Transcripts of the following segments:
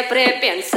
se prepensar.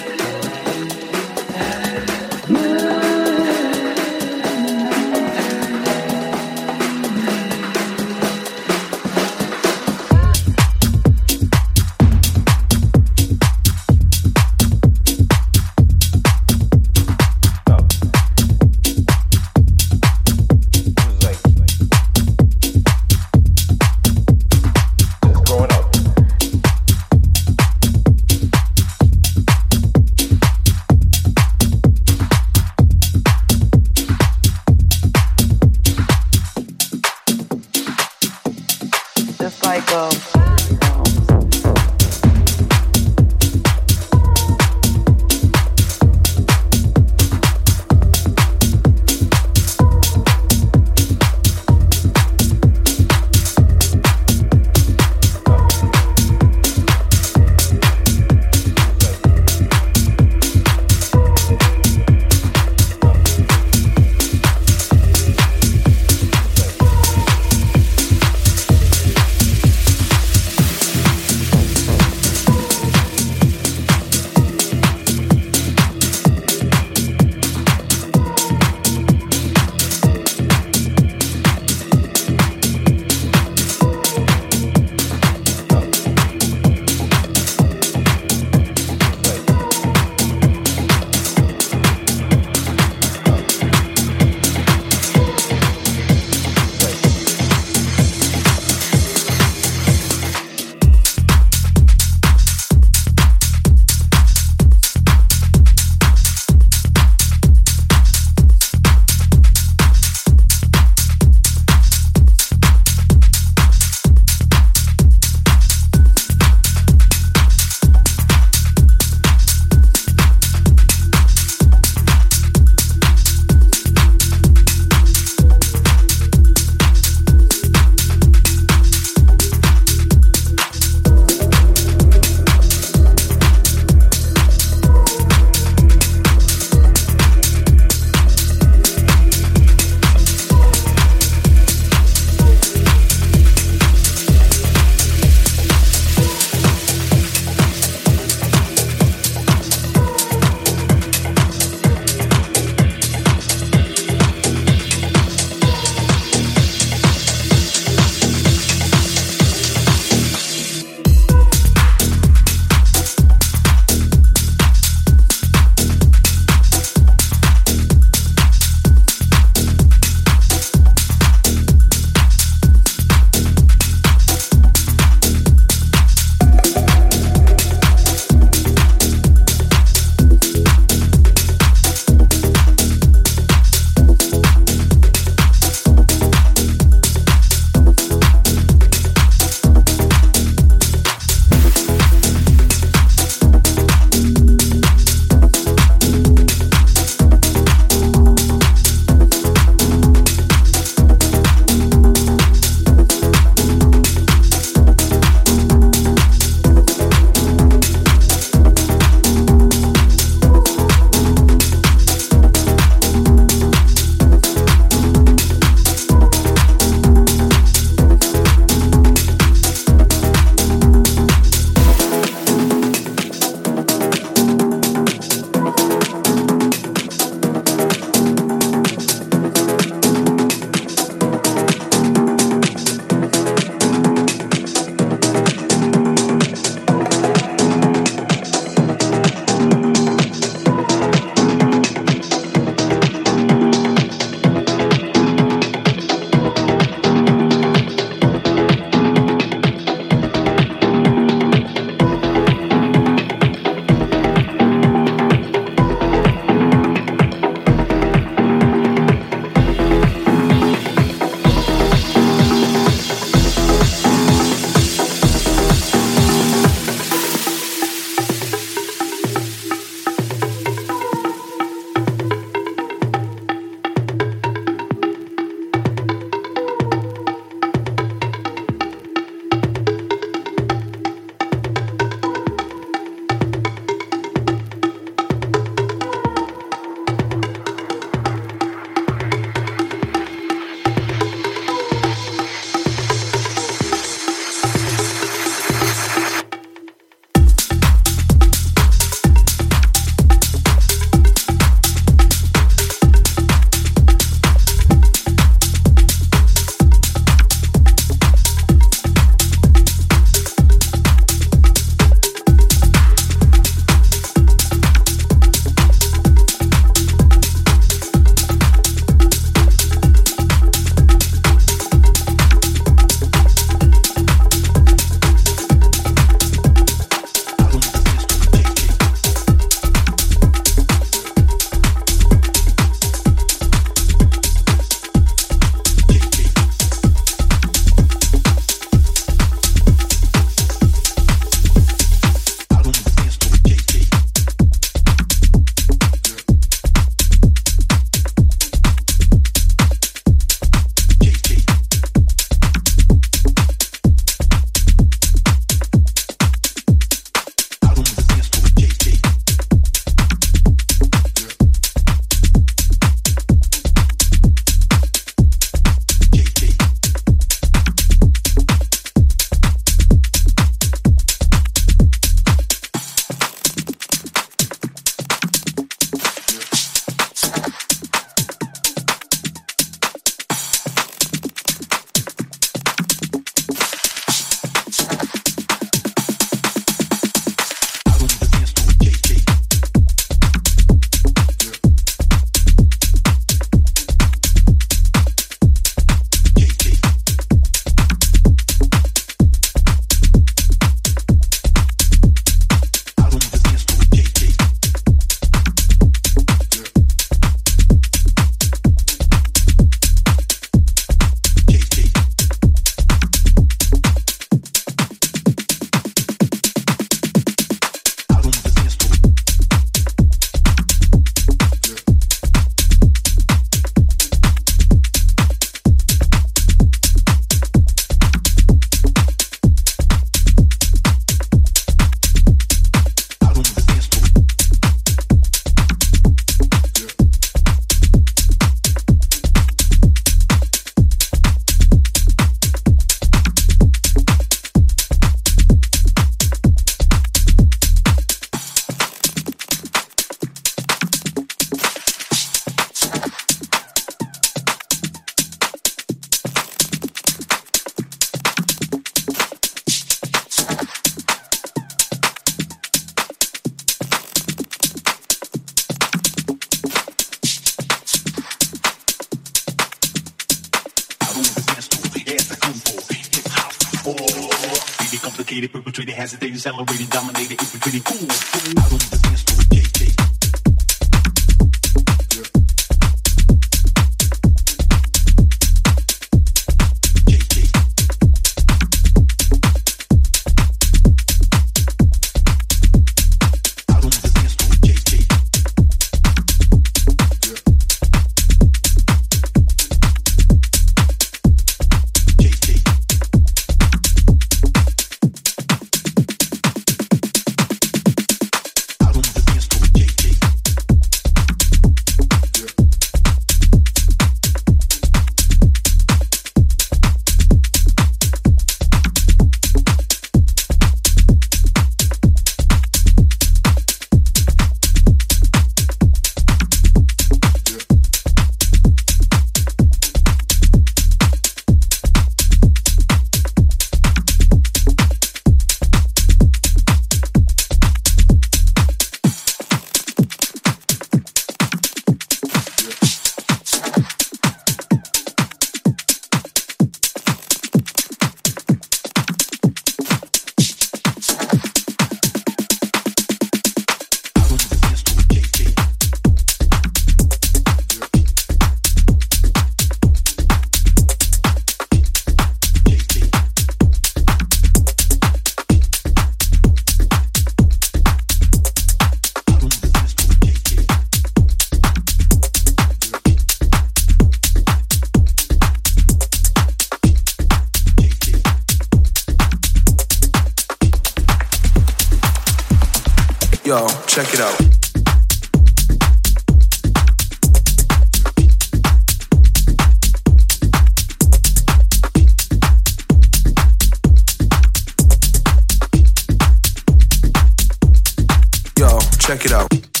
Check it out.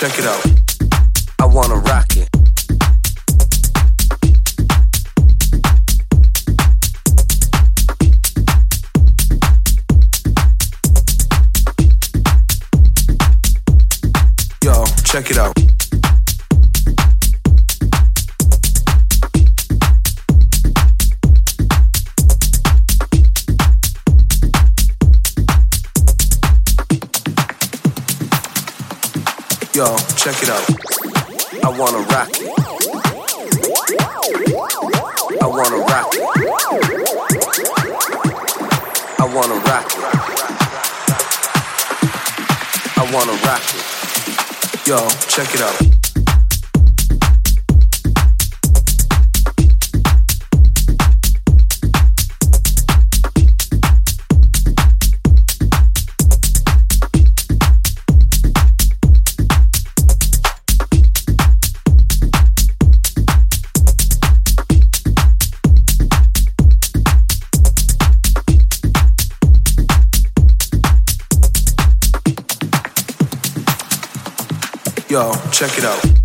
Check it out. it up. I wanna rock it. I wanna rock it. I wanna rock it. I wanna rock it. Yo, check it out. Check it out.